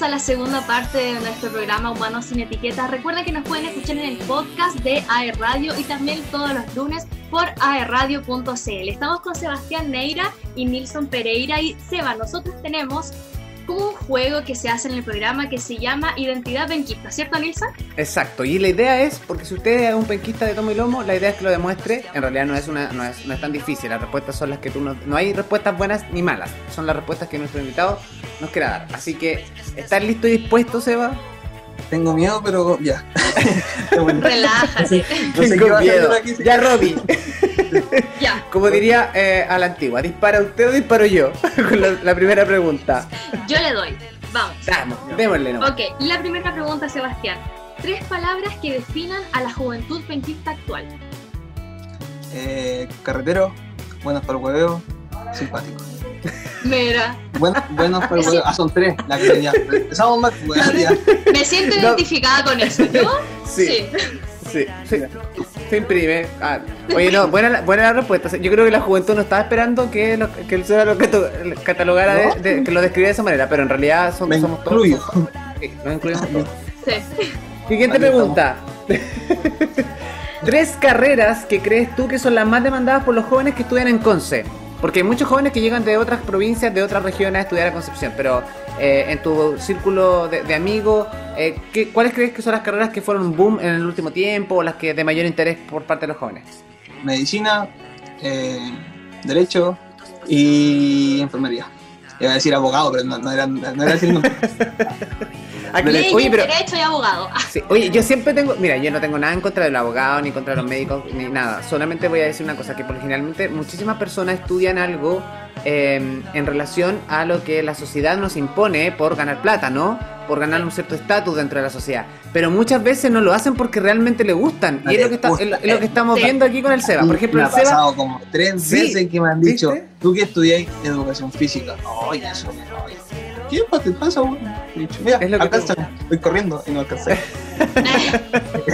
A la segunda parte de nuestro programa Humanos sin Etiquetas. Recuerden que nos pueden escuchar en el podcast de AE Radio y también todos los lunes por aerradio.cl. Estamos con Sebastián Neira y Nilson Pereira y Seba, nosotros tenemos un juego que se hace en el programa que se llama Identidad Penquista, ¿cierto, Nilson? Exacto, y la idea es, porque si usted es un penquista de tomo y lomo, la idea es que lo demuestre. En realidad no es, una, no es, no es tan difícil, las respuestas son las que tú no. No hay respuestas buenas ni malas, son las respuestas que nuestro invitado nos quiera dar. Así que, ¿estás listo y dispuesto, Seba? Tengo miedo, pero ya. Relájate. No sé Tengo miedo. Ya, Robbie. ya. Como diría eh, a la antigua, ¿dispara usted o disparo yo? Con la, la, primera pregunta. Yo le doy. Vamos. Vamos, démosle. No. Ok, la primera pregunta, Sebastián. Tres palabras que definan a la juventud penquista actual. Eh, carretero, buenos para el hueveo, simpático. Mira. Bueno, bueno pues, bueno, ah, son tres. La que. Empezamos más. Me siento identificada con eso. ¿Yo? Sí. Sí. sí. Se imprime. Ah, oye, no, buena, buena la respuesta. Yo creo que la juventud no estaba esperando que, lo, que el lo catalogara, de, que lo describiera de esa manera, pero en realidad son, Me somos incluyo. todos. Sí, nos incluimos todos. Sí. Siguiente pregunta. Tres carreras que crees tú que son las más demandadas por los jóvenes que estudian en Conce. Porque hay muchos jóvenes que llegan de otras provincias, de otras regiones a estudiar a Concepción, pero eh, en tu círculo de, de amigos, eh, ¿qué, ¿cuáles crees que son las carreras que fueron un boom en el último tiempo o las que de mayor interés por parte de los jóvenes? Medicina, eh, Derecho y Enfermería. Iba a decir abogado, pero no, no era, no era decir nombre. Oye, pero, derecho y abogado. Sí, oye, yo siempre tengo, mira, yo no tengo nada en contra del abogado, ni contra los médicos, ni nada. Solamente voy a decir una cosa, que por generalmente muchísimas personas estudian algo eh, en relación a lo que la sociedad nos impone por ganar plata, ¿no? Por ganar un cierto estatus dentro de la sociedad. Pero muchas veces no lo hacen porque realmente le gustan. Y es lo que, está, es lo que estamos sí. viendo aquí con el Seba. Por ejemplo, me el Seba. ha pasado como tres Sí. veces que me han dicho, ¿Viste? tú que estudiáis educación física. Oye, eso. ¿Qué te pasa? He dicho, Mira, Es lo que alcanza. Voy corriendo y no alcancé.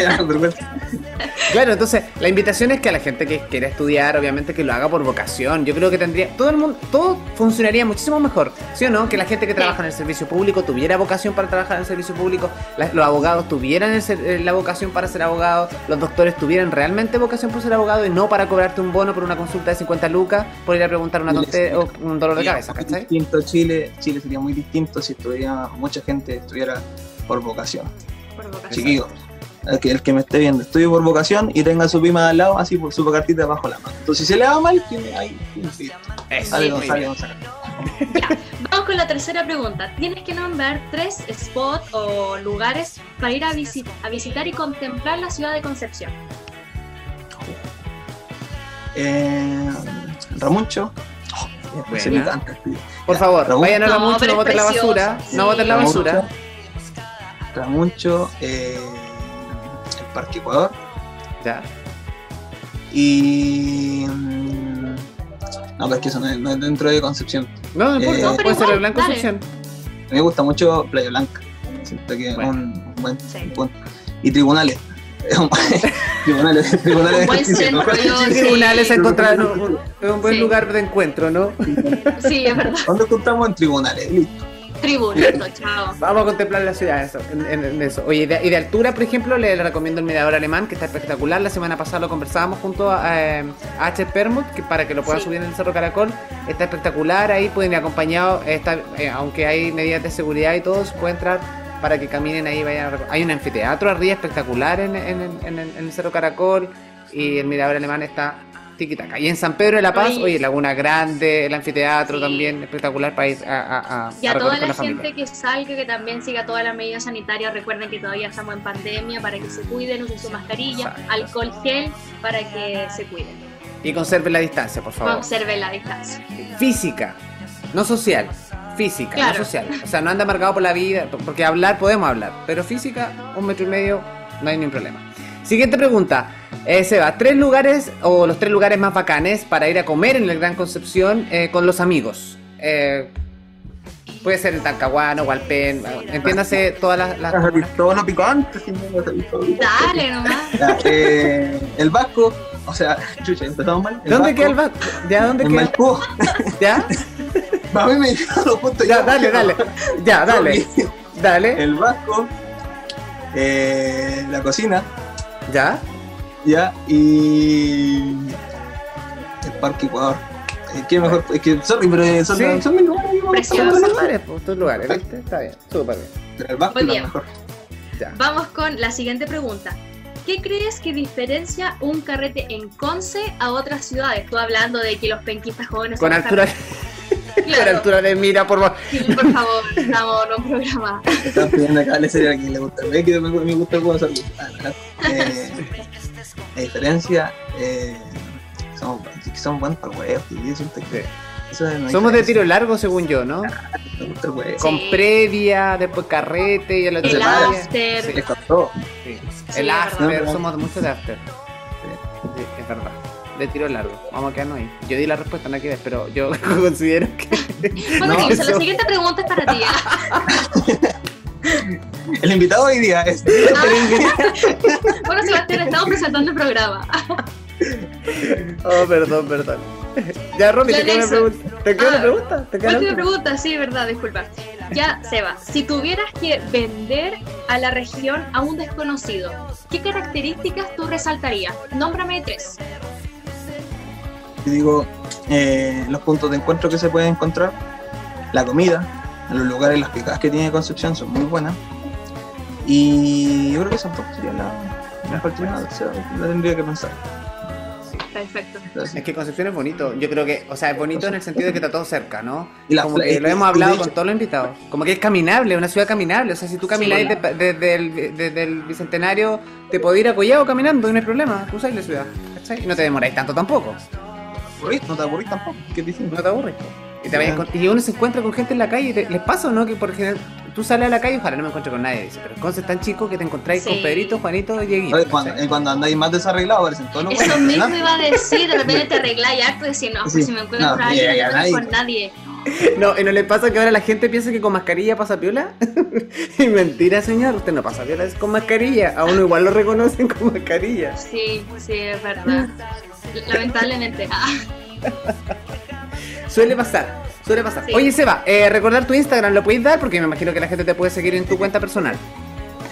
Claro, entonces la invitación es que a la gente que quiera estudiar, obviamente que lo haga por vocación. Yo creo que tendría, todo el mundo, todo funcionaría muchísimo mejor, ¿sí o no? Que la gente que trabaja en el servicio público tuviera vocación para trabajar en el servicio público, la- los abogados tuvieran el eh, la vocación para ser abogados, los doctores tuvieran realmente vocación por ser abogado y no para cobrarte un bono por una consulta de 50 lucas por ir a preguntar una tontería o un dolor de cabeza, ¿cachai? distinto Chile, Chile sería muy distinto si estuviera, mucha gente estuviera por vocación. Por vocación. Chiquillo, el que, el que me esté viendo, estudio por vocación y tenga su prima de al lado, así por su cartita bajo la mano. Entonces, si se le va mal, tiene ahí, sale. Ya, vamos con la tercera pregunta. Tienes que nombrar tres spots o lugares para ir a, visi- a visitar y contemplar la ciudad de Concepción. Eh, Ramuncho. Oh, encanta. Por favor, Raúl. vayan a la No, no la basura, sí. no boten la basura. Ramuncho, eh, el Parque Ecuador Ya. y. mm, No, pero es que eso no es, no es dentro de Concepción. No, no importa, Eh, No, pero puede ser igual, el Blanco dale. Concepción. A mí me gusta mucho Playa Blanca. Siento que es Bueno. un, un buen Sí. punto. Y tribunales. tribunales, tribunales de Un buen justicia. ¿no? centro, yo- Sí. Tribunales encontrar un, buen Sí. lugar de encuentro, ¿no? Sí, es verdad. ¿Dónde encontramos en tribunales? Listo. Tribunito, chao. Vamos a contemplar la ciudad eso, en, en- en eso. Oye, y de, y de altura, por ejemplo, le, le recomiendo el mirador alemán, que está espectacular. La semana pasada lo conversábamos junto a, eh, a H. Permut, que para que lo puedan Sí. subir en el Cerro Caracol. Está espectacular, ahí pueden ir acompañados, está, eh, aunque hay medidas de seguridad y todo, se puede entrar para que caminen ahí. Vayan a hay un anfiteatro arriba espectacular en- en el Cerro Caracol y el mirador alemán está tiquitaca. Y en San Pedro de la Paz, Oye. oye, Laguna Grande, el anfiteatro Sí. también espectacular para ir a, a, a, Y a a toda la gente que salga, que también siga todas las medidas sanitarias, recuerden que todavía estamos en pandemia para que se cuiden, usen su mascarilla, Exacto. alcohol gel para que se cuiden. Y conserven la distancia, por favor. Observen la distancia. Física, no social. Física, Claro. no social. O sea, no anda marcado por la vida, porque hablar podemos hablar, pero física, un metro y medio, no hay ningún problema. Siguiente pregunta. Eh, Seba, tres lugares o los tres lugares más bacanes para ir a comer en el Gran Concepción eh, con los amigos. Eh, puede ser en Talcahuano, Hualpén, eh, entiéndase todas las... las Todo lo picante. picante. Dale nomás. Ya, eh, el Vasco, o sea, chucha, empezamos mal. ¿Dónde queda el Vasco? ¿Ya dónde En queda? Maipú. ¿Ya? A mí me dijeron los puntos. Ya, yo, dale, dale. Ya, dale. Dale. el vasco, eh, la cocina, ¿Ya? Ya, y el Parque Ecuador. Es que mejor, es que, sorry, pero eh, son, Sí. son mis lugares. Precioso. Tus lugares, pues, tus lugares, ¿viste? Está bien, súper bien. Pero el Muy bien. mejor. Ya. Vamos con la siguiente pregunta. ¿Qué crees que diferencia un carrete en Conce a otras ciudades? Tú hablando de que los penquistas jóvenes Con son altura, carretes. con Claro, altura de mira, por favor. sí, por favor, estamos en un programa. Están pidiendo acá la serie a quien le gusta. Ve que me, me gusta el juego de salud. Ah, ¿verdad? Eh, la diferencia, eh, somos, somos buenos para el huevo. y yo siento que Sí. eso es Somos de tiro largo, según yo, ¿no? El huevo. Con previa, después carrete y el otro El after. Sí, sí. Sí, El after, somos muchos de after. Sí, es verdad. De tiro largo. Vamos a quedarnos ahí. Yo di la respuesta, no ver, pero yo considero que. Bueno, No, Nilsson, la siguiente pregunta es para ti. ¿ah? El invitado hoy día es. Bueno, Sebastián, estamos presentando el programa. Oh, perdón, perdón. Ya, Romy, Ya, te queda una pregunta. ¿Te queda una Ah, pregunta? ¿Te queda la Última última? pregunta, sí, verdad, disculpa. Ya, Seba, si tuvieras que vender a la región a un desconocido, ¿qué características tú resaltarías? Nómbrame tres. Yo digo, eh, los puntos de encuentro que se pueden encontrar, la comida, los lugares, las picadas que tiene Concepción son muy buenas. Y yo creo que esas dos serían la la mejor terminada, o sea, la tendría que pensar. Perfecto. Entonces, Es que Concepción es bonito. Yo creo que, o sea, es bonito en el sentido de que está todo cerca, ¿no? Y la- Como que lo hemos de hablado con todos los invitados. Como que es caminable, una ciudad caminable. O sea, si tú caminas Sí. desde, desde el, Bicentenario, te podés ir a Collado caminando y no hay problema. Usáis la ciudad. ¿cachai? Y no te demoráis tanto tampoco. aburrís, no te aburrís tampoco, ¿qué dicen? No te aburres. Y, y uno se encuentra con gente en la calle. y te- ¿Les pasa o no? Que por ejemplo, tú sales a la calle, ojalá no me encuentre con nadie. Dice, pero Conce es tan chico que te encontráis Sí. con Pedrito, Juanito y Dieguito. Oye, Cuando, ¿cachai? eh, cuando andáis más desarreglados, aparecen todos los Eso mismo ¿no? iba a decir, de repente te arregláis harto y decir, no, pues Sí. si me encuentro No, con alguien, y- no y me a encuentro con nadie. nadie. No, ¿y no le pasa que ahora la gente piensa que con mascarilla pasa piola? y mentira, señor, usted no pasa piola, es con mascarilla. A uno igual lo reconocen con mascarilla. Sí, sí, es verdad. Lamentablemente. Ah, Suele pasar, suele pasar. Sí. Oye, Seba, eh, recordar tu Instagram, ¿lo podéis dar? Porque me imagino que la gente te puede seguir en tu cuenta personal.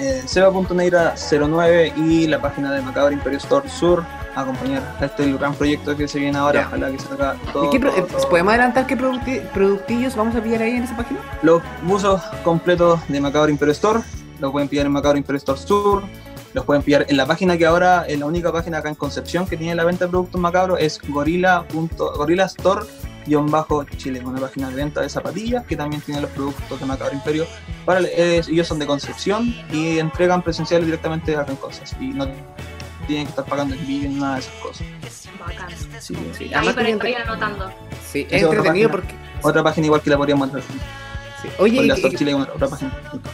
Eh, Seba.neira09 y la página de Macabro Imperio Store Sur a acompañar a este gran proyecto que se viene ahora. Ya. Ojalá que salga todo. ¿Y qué pro- todo, eh, todo. ¿Podemos adelantar qué producti- productillos vamos a pillar ahí en esa página? Los buzos completos de Macabro Imperio Store los pueden pillar en Macabro Imperio Store Sur. Los pueden pillar en la página que ahora es la única página acá en Concepción que tiene la venta de productos macabros. Es gorila. gorila Store-Chile, una página de venta de zapatillas que también tiene los productos de Macabro Imperio. Para, ellos son de Concepción y entregan presenciales directamente en Cosas. Y no tienen que estar pagando envío ni nada de esas cosas. bacán. Sí, sí. Ahí para anotando. Sí, es otra entretenido página. porque... Otra página igual que la podríamos mostrar. Sí. Oye, Gorila y- y- Chile, página.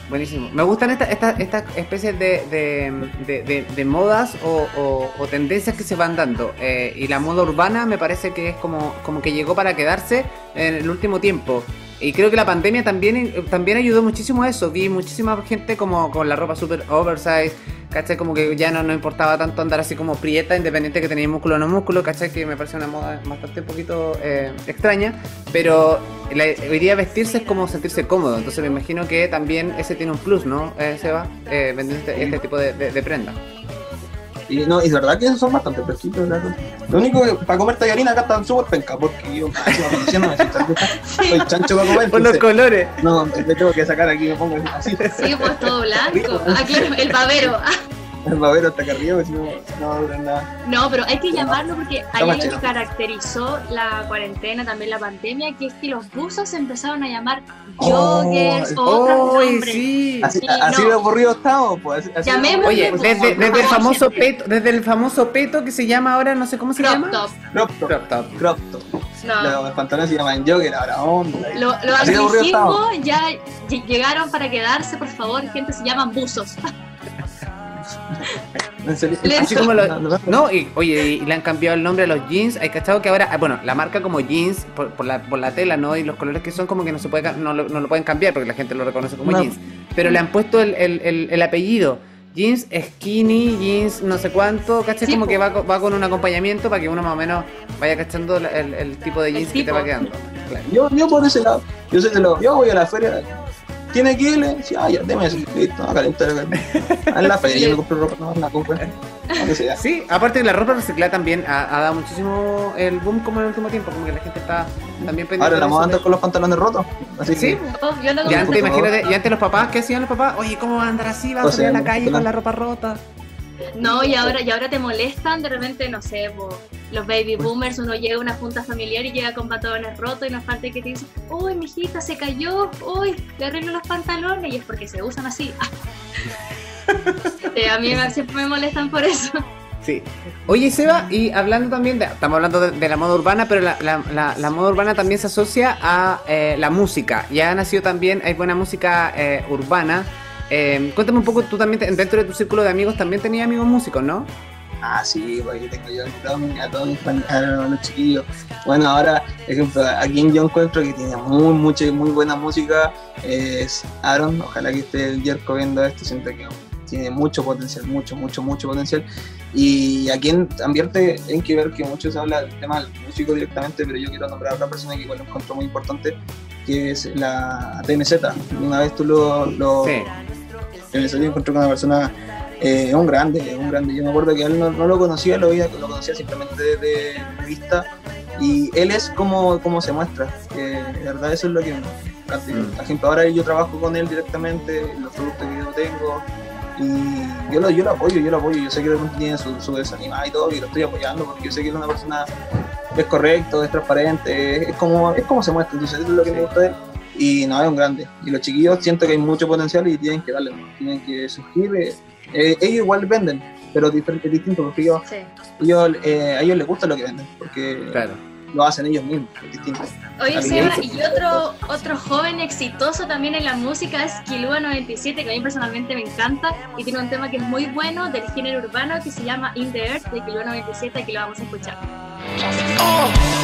Buenísimo. Me gustan estas esta, estas especies de, de, de- de- de modas o, o- o tendencias que se van dando. Eh, y la moda urbana me parece que es como, como que llegó para quedarse en el último tiempo. Y creo que la pandemia también, eh, también ayudó muchísimo a eso. Vi muchísima gente como con la ropa super oversize, ¿cachai? Como que ya no nos importaba tanto andar así como prieta, independiente que tenía músculo o no músculo, ¿cachai? Que me parece una moda bastante un poquito eh, extraña. Pero la, hoy día vestirse es como sentirse cómodo. Entonces me imagino que también ese tiene un plus, ¿no, eh, Seba? Eh, este, este tipo de, de, de prenda. Y no, y es verdad que esos son bastante fresquitos. verdad. Lo único que para comer tallarina acá están súper penca, porque yo máxima conociéndome, soy chancho, soy chancho para comer. Por los colores. no, me tengo que sacar aquí, me pongo así. Sí, pues todo blanco. Ah, claro, el babero. Ah, El babero hasta acá arriba, si no, no va a durar nada. No, pero hay que llamarlo porque hay algo que caracterizó la cuarentena, también la pandemia, que es que los buzos se empezaron a llamar Oh, joggers o otros ¡Uy, nombres. sí! Así, Y así no. de aburrido estamos, pues. Así, Llamémosle. Oye, pues, desde, por desde el famoso peto, desde el famoso peto que se llama ahora, no sé cómo se Crop llama. top. Crop top. Crop top. Crop top. No. Los pantalones se llaman jogger, ahora onda. Lo- Los estamos. anglicismos ya ll- llegaron para quedarse, por favor, gente, se llaman buzos. En serio. Así como lo- No, y oye, y le han cambiado el nombre a los jeans. Hay cachado que ahora, ah, bueno, la marca como jeans, por, por la, por la tela, ¿no? Y los colores que son, como que no se puede no, lo, no lo pueden cambiar porque la gente lo reconoce como No. jeans. Pero le han puesto el, el, el, el apellido. Jeans skinny, jeans no sé cuánto, ¿cachai? Sí, como po. que va, va con un acompañamiento para que uno más o menos vaya cachando el, el tipo de jeans que te va quedando. Claro. Yo, yo por ese lado, yo voy a la feria ¿tiene que? Sí, ah, ya, déme así, listo, a calentar. En la feria, yo me compré ropa, no, la compré. Aunque sea. Sí, aparte de la ropa reciclada también ha, ha dado muchísimo el boom como en el último tiempo, como que la gente está también pendiente. Ahora la eso moda andar con los pantalones rotos. Así Sí, que, Oh, yo no y antes, imagínate, y antes los papás, ¿qué hacían los papás? Oye, ¿cómo van a andar así? ¿Vas a O salir a sea, la calle no- con la ropa rota? No, y ahora, y ahora te molestan, de repente, no sé, po, los baby boomers, uno llega a una junta familiar y llega con pantalones rotos y nos falta que te dice, uy, mi hijita se cayó, uy, le arreglo los pantalones, y es porque se usan así. Eh, a mí me- siempre me molestan por eso. Sí. Oye, Seba, y hablando también de. Estamos hablando de, de la moda urbana, pero la, la- la- la moda urbana también se asocia a eh, la música. Ya ha nacido también, hay buena música eh, urbana. Eh, cuéntame un poco, tú también, dentro de tu círculo de amigos, también tenías amigos músicos, ¿no? Ah, sí, pues yo tengo yo a todos mis- a todos mis fan- a los chiquillos. Bueno, ahora, ejemplo, a quien yo encuentro que tiene muy, mucha y muy buena música es Aaron. Ojalá que esté el Jerko viendo esto, siento que tiene mucho potencial, mucho, mucho, mucho potencial. Y a quien también te- hay que ver que muchos hablan del tema del músico directamente, pero yo quiero nombrar a otra persona que igual lo encuentro muy importante, que es la TMZ. Una vez tú lo, lo, Sí. En el sonido encontré con una persona, eh, un grande, un grande. Yo me acuerdo que él no, no lo conocía, lo, veía, lo conocía simplemente de, de vista. Y él es como, como se muestra, que de verdad eso es lo que me encanta. Mm. Ahora yo trabajo con él directamente, los productos que yo tengo, y yo lo, yo lo apoyo, yo lo apoyo. Yo sé que de repente tiene su, su desanimada y todo, y lo estoy apoyando porque yo sé que es una persona, es correcto, es transparente, es, es como, es como se muestra. Entonces, eso es lo que me gusta de él. Y no, es un grande. Y los chiquillos siento que hay mucho potencial y tienen que darle, tienen que surgir. eh, eh, ellos igual venden, pero diferente, es distinto porque ellos, Sí. ellos, eh, a ellos les gusta lo que venden, porque Claro. lo hacen ellos mismos, es distinto. Oye, Seba, y otro, otro joven exitoso también en la música es Kilua97, que a mí personalmente me encanta y tiene un tema que es muy bueno del género urbano que se llama In the Earth de Kilua97, que lo vamos a escuchar. I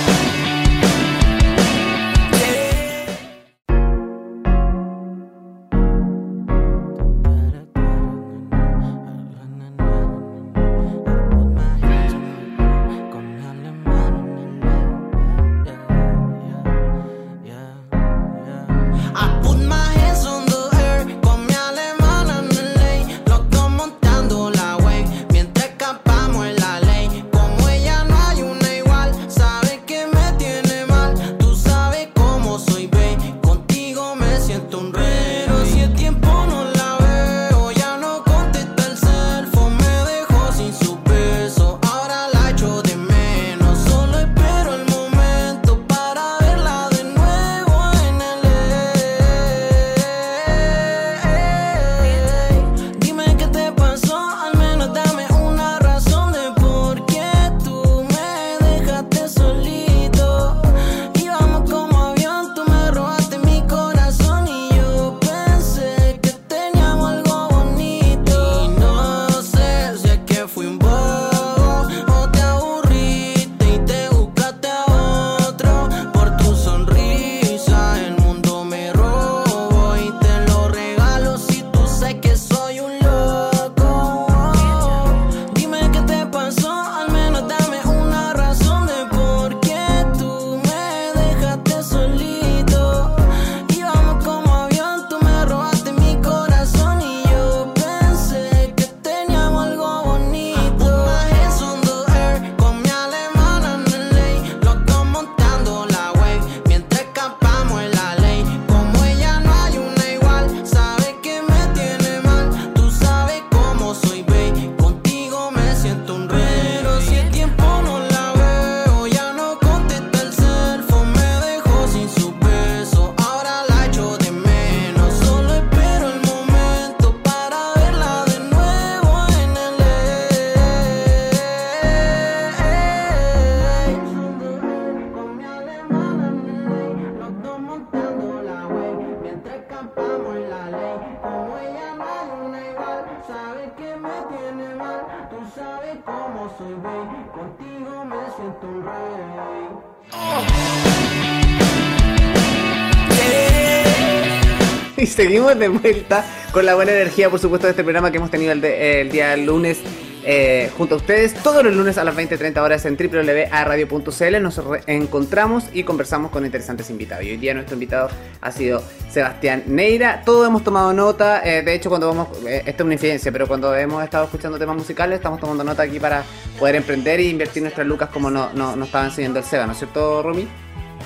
De vuelta con la buena energía, por supuesto, de este programa que hemos tenido el, de- el día lunes eh, junto a ustedes todos los lunes a las 20.30 horas en www.radio.cl. Nos encontramos y conversamos con interesantes invitados. Y hoy día nuestro invitado ha sido Sebastián Neira. Todos hemos tomado nota. eh, de hecho, cuando vamos, eh, es una infidencia, pero cuando hemos estado escuchando temas musicales, estamos tomando nota aquí para poder emprender e invertir nuestras lucas como nos no, nos estaba enseñando el Seba, ¿no es cierto, Romy?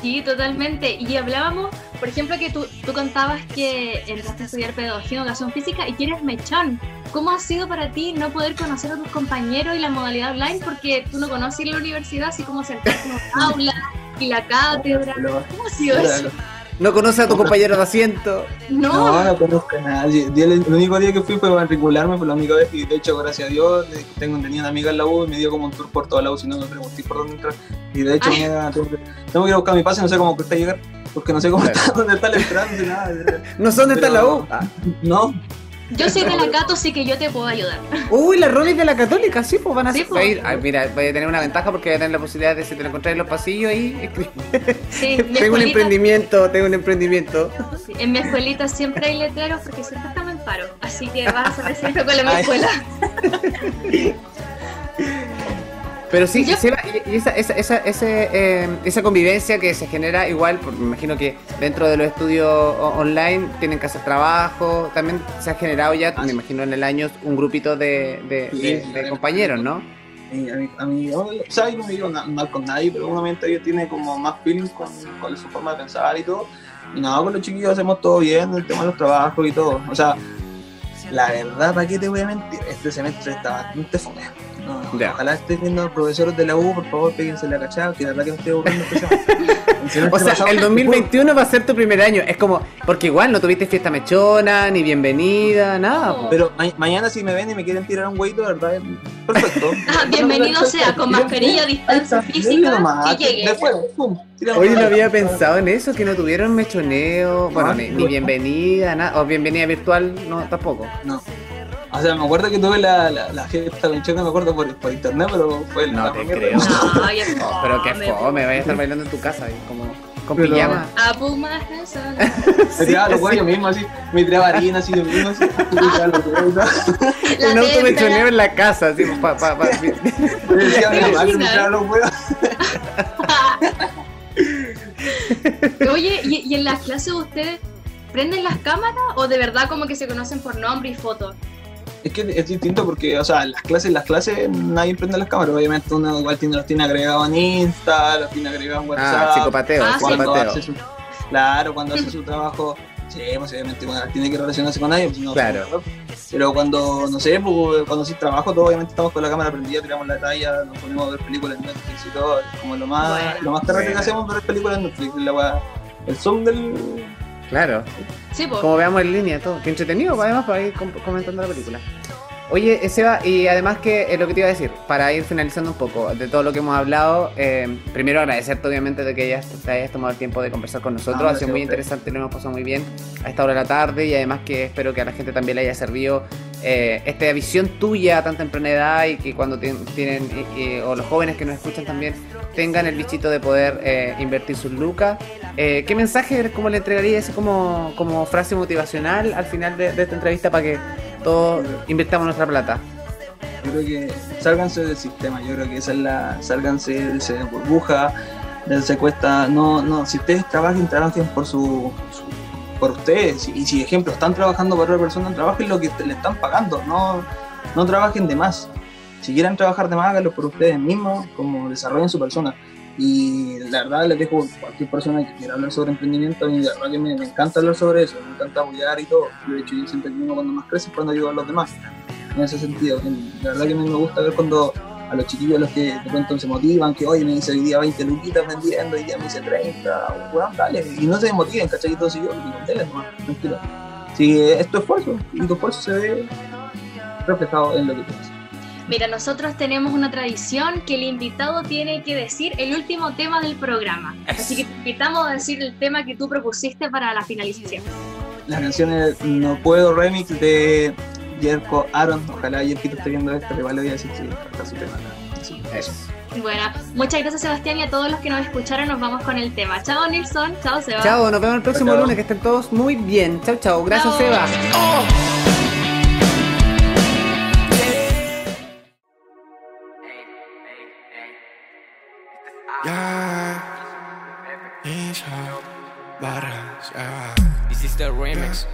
Sí, totalmente. Y hablábamos, por ejemplo, que tú, tú contabas que entraste a estudiar pedagogía en educación física y que eres mechón. ¿Cómo ha sido para ti no poder conocer a tus compañeros y la modalidad online? Porque tú no conoces la universidad, así como sentarte en un aula y la cátedra. ¿Cómo ha sido eso? No conoce a tu compañero de asiento. No, No, no conozco a nadie. Di- El, el único día que fui fue para matricularme, fue la única vez y de hecho, gracias a Dios, le- tengo tenía una amiga en la U y me dio como un tour por toda la U, si no me pregunté por dónde entrar. Y de hecho, mira, tengo, que, tengo que ir a buscar mi pase, no sé cómo cuesta llegar, porque no sé cómo Claro. está, dónde está entrada, ni nada. No sé dónde está la U. Ah. No, yo soy de la Cato, así que yo te puedo ayudar. Uy, la Romy de la Católica, sí, pues van a Sí, ser- pues. ay, mira, voy a tener una ventaja porque voy a tener la posibilidad de si te lo encontráis en los pasillos ahí. Sí, tengo un emprendimiento, tengo un emprendimiento. sí, en mi escuelita siempre hay letreros porque siempre estamos en paro. Así que vas a recibir con la mi escuela. Pero sí, ¿Ya? Seba, y y esa, esa, esa, ese, eh, esa convivencia que se genera igual, por- me imagino que dentro de los estudios online tienen que hacer trabajo, también se ha generado ya, Ah, me imagino en el año, un grupito de, de, Sí, de- sí, de sí. compañeros, ¿no? Y a mí, a mí o sea, yo no me digo mal con nadie, pero obviamente ella tiene como más feeling con, con su forma de pensar y todo. Y nada, con los chiquillos hacemos todo bien, el tema de los trabajos y todo. O sea, la verdad, ¿para qué te voy a mentir? Este semestre está bastante fome. No, Ya. Ojalá estés viendo a los profesores de la U, por favor, péguense la cachada, que la verdad que me estoy aburriendo O sea, el 2021 va a ser tu primer año. Es como, porque igual no tuviste fiesta mechona, ni bienvenida, nada. po. Pero ma- mañana si me ven y me quieren tirar un hueito, verdad, es perfecto. Ah, bienvenido sea, con mascarilla, distancia física, que llegue. Pum, Oye, no había pensado en eso, que no tuvieron mechoneo, bueno, No, ni, no. ni bienvenida, nada, o bienvenida virtual, no, tampoco. No. O sea, me acuerdo que tuve la, la, la fiesta mechona, me acuerdo por, por internet, pero fue No la te creo. No, ya Oh, pero qué fome, vaya a estar bailando en tu casa, ahí, como con Pero- pijama. A Pumas, eso. Me tiraba los huevos yo mismo, así, me tiraba harina así yo mismo, así, me ¿no? Un auto témpera. mechoneo en la casa, así, pa, pa, pa- Me decía a mi mamá que me tiraba los huevos. Oye, ¿y, y en las clases ustedes prenden las cámaras o de verdad como que se conocen por nombre y foto? Es que es distinto porque, o sea, las clases, en las clases nadie prende las cámaras, obviamente uno igual tiene, los tiene agregados en Insta, los tiene agregados en Ah, WhatsApp. psicopateo, Ah, psicopateo. hace su, claro, cuando hace su trabajo, sí, pues obviamente bueno, tiene que relacionarse con nadie, pues, no, Claro. Pero cuando, no sé, pues, cuando sí trabajo, todo obviamente estamos con la cámara prendida, tiramos la talla, nos ponemos a ver películas en Netflix y todo, es como lo más, Bueno. lo más tarde que hacemos ver películas en Netflix, la weá- el zoom del... Claro, Sí, pues. como veamos en línea, todo. Qué entretenido, además, para ir com- comentando la película. Oye, eh, Seba, y además que eh, lo que te iba a decir, para ir finalizando un poco de todo lo que hemos hablado, eh, primero agradecerte obviamente de que hayas, te hayas tomado el tiempo de conversar con nosotros, No, ha sido muy interesante, lo hemos pasado muy bien a esta hora de la tarde y además que espero que a la gente también le haya servido eh, esta visión tuya a tan temprana edad y que cuando tien- tienen, o los jóvenes que nos escuchan también, tengan el bichito de poder eh, invertir sus lucas. Eh, ¿Qué mensaje, cómo le entregarías como, como frase motivacional al final de, de esta entrevista para que todos nuestra plata? Yo creo que sálganse del sistema, yo creo que esa es la, sálganse de esa burbuja, de cuesta, no, no, si ustedes trabajen, trabajen por su, su- por ustedes, y si ejemplo están trabajando para otra persona, trabajen lo que le están pagando, no, no trabajen de más. Si quieren trabajar de más, háganlo por ustedes mismos, como desarrollen su persona. Y la verdad les dejo cualquier persona que quiera hablar sobre emprendimiento, a mí la verdad que me, me encanta hablar sobre eso, me encanta apoyar y todo. De hecho, yo siempre que cuando más crece cuando ayuda a los demás en ese sentido. La verdad que a mí me gusta ver cuando a los chiquillos los que de pronto se motivan, que hoy me hice hoy día 20 luquitas vendiendo, hoy día me hice 30, weón, dale, y no se desmotiven, ¿cachai? Así yo, dale nomás, tranquilo. Si es tu esfuerzo, y tu esfuerzo se ve reflejado en lo que tienes. Mira, nosotros tenemos una tradición que el invitado tiene que decir el último tema del programa. Así que te invitamos a decir el tema que tú propusiste para la finalización. La canción es No Puedo Remix de Jerko Aaron, ojalá Jerkito esté viendo esto, le vale a decir si está su tema. Sí, Eso. Bueno, muchas gracias Sebastián y a todos los que nos escucharon nos vamos con el tema. Chao Nilsson, chao Seba. Chao, nos vemos el próximo Chao. lunes, que estén todos muy bien. Chao, chao. Gracias, Chao. Seba. Es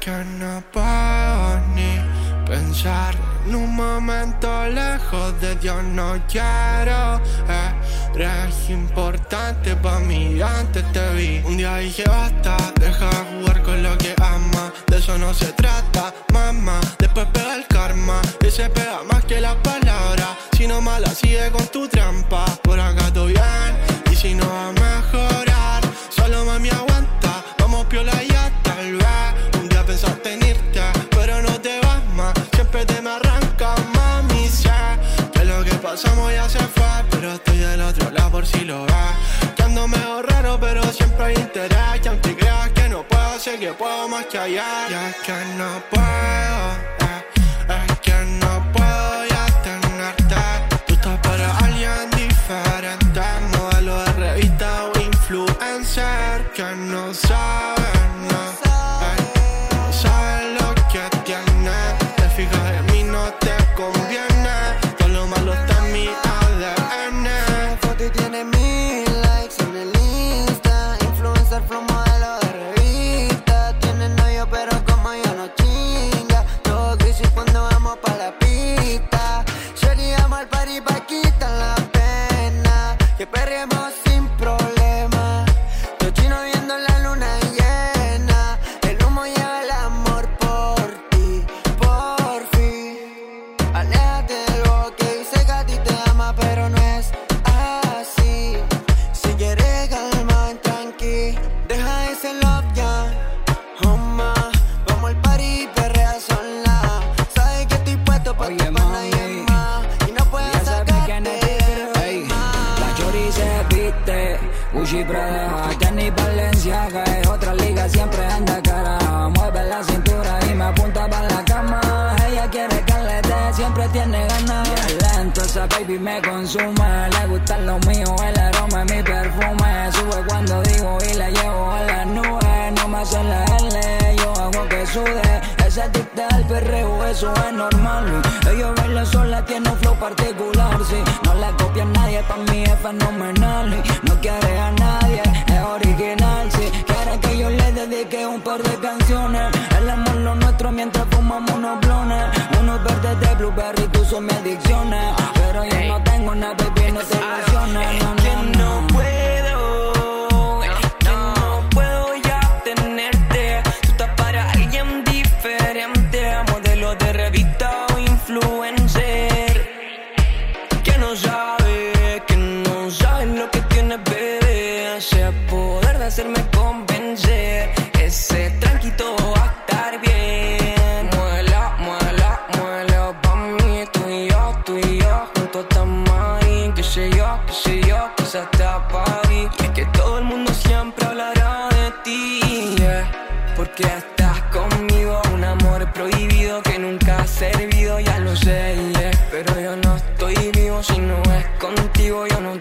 que no puedo ni pensar en un momento lejos de Dios, no quiero. Eres importante para mí, antes te vi. Un día dije basta, deja de jugar con lo que ama. De eso no se trata, mamá. Después pega el karma, ese pega más que las palabras. Si no mala, sigue con tu trampa. que puedo más que allá. Ya que no puedo. pa' mí es fenomenal y no quiere a nadie, es original. Si quiere que yo le dedique un par de canciones, el amor lo nuestro mientras fumamos unos blones. Unos verdes de blueberry, tú son mi adicciones. yo, que soy yo, que se tapa ahí. Y es que todo el mundo siempre hablará de ti. Porque estás conmigo, un amor prohibido que nunca ha servido, ya lo sé. Pero yo no estoy vivo si no es contigo, yo no